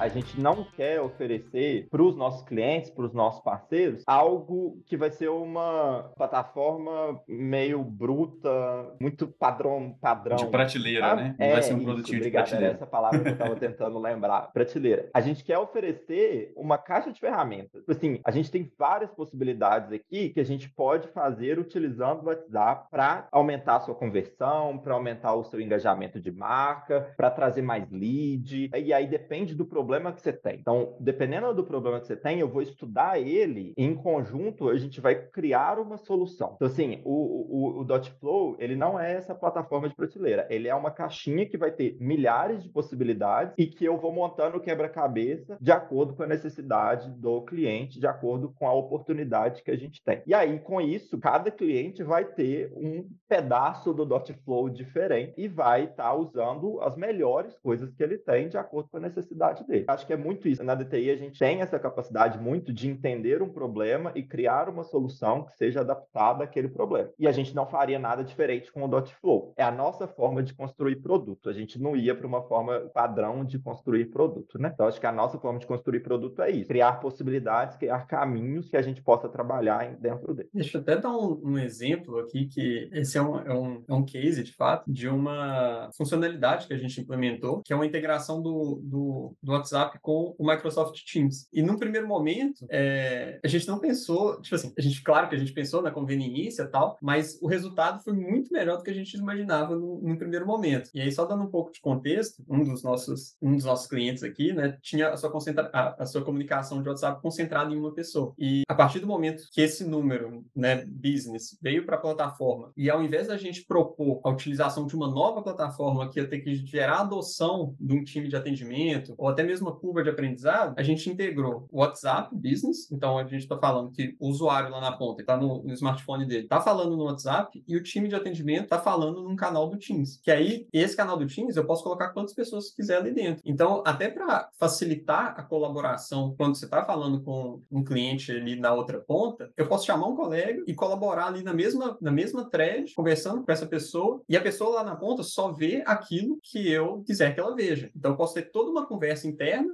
A gente não quer oferecer para os nossos clientes, para os nossos parceiros, algo que vai ser uma plataforma meio bruta, muito padrão, padrão. De prateleira, né? Não é, vai ser um isso, produtinho obrigado, de prateleira. essa palavra que eu estava tentando lembrar. Prateleira. A gente quer oferecer uma caixa de ferramentas. Assim, a gente tem várias possibilidades aqui que a gente pode fazer utilizando o WhatsApp para aumentar a sua conversão, para aumentar o seu engajamento de marca, para trazer mais lead. E aí depende do problema que você tem. Então, dependendo do problema que você tem, eu vou estudar ele e em conjunto a gente vai criar uma solução. Então, assim, o, o, o Dotflow, ele não é essa plataforma de prateleira. Ele é uma caixinha que vai ter milhares de possibilidades e que eu vou montando o quebra-cabeça de acordo com a necessidade do cliente, de acordo com a oportunidade que a gente tem. E aí, com isso, cada cliente vai ter um pedaço do Dotflow diferente e vai estar tá usando as melhores coisas que ele tem de acordo com a necessidade dele. Acho que é muito isso. Na DTI, a gente tem essa capacidade muito de entender um problema e criar uma solução que seja adaptada àquele problema. E a gente não faria nada diferente com o Dotflow. É a nossa forma de construir produto. A gente não ia para uma forma padrão de construir produto, né? Então, acho que a nossa forma de construir produto é isso: criar possibilidades, criar caminhos que a gente possa trabalhar dentro dele. Deixa eu até dar um, um exemplo aqui, que esse é um, é, um, é um case, de fato, de uma funcionalidade que a gente implementou, que é uma integração do, do, do WhatsApp com o Microsoft Teams. E num primeiro momento, é, a gente não pensou, tipo assim, a gente, claro que a gente pensou na conveniência e tal, mas o resultado foi muito melhor do que a gente imaginava no, no primeiro momento. E aí, só dando um pouco de contexto, um dos nossos, um dos nossos clientes aqui, né, tinha a sua, concentra a, a sua comunicação de WhatsApp concentrada em uma pessoa. E a partir do momento que esse número, né, business, veio para a plataforma, e ao invés da gente propor a utilização de uma nova plataforma que ia ter que gerar adoção de um time de atendimento, ou até mesmo uma curva de aprendizado, a gente integrou WhatsApp Business, então a gente está falando que o usuário lá na ponta está no, no, smartphone dele, está falando no WhatsApp, e o time de atendimento está falando num canal do Teams. Que aí, esse canal do Teams, eu posso colocar quantas pessoas quiser ali dentro. Então, até para facilitar a colaboração, quando você está falando com um cliente ali na outra ponta, eu posso chamar um colega e colaborar ali na mesma, na mesma thread, conversando com essa pessoa, e a pessoa lá na ponta só vê aquilo que eu quiser que ela veja. Então, eu posso ter toda uma conversa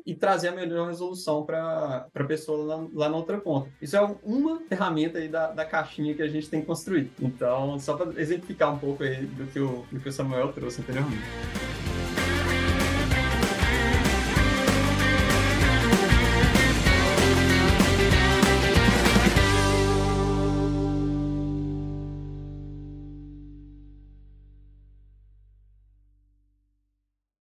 e trazer a melhor resolução para a pessoa lá, lá, na outra ponta. Isso é uma ferramenta aí da, da caixinha que a gente tem construído. Então, só para exemplificar um pouco aí do que, o, do que o Samuel trouxe anteriormente.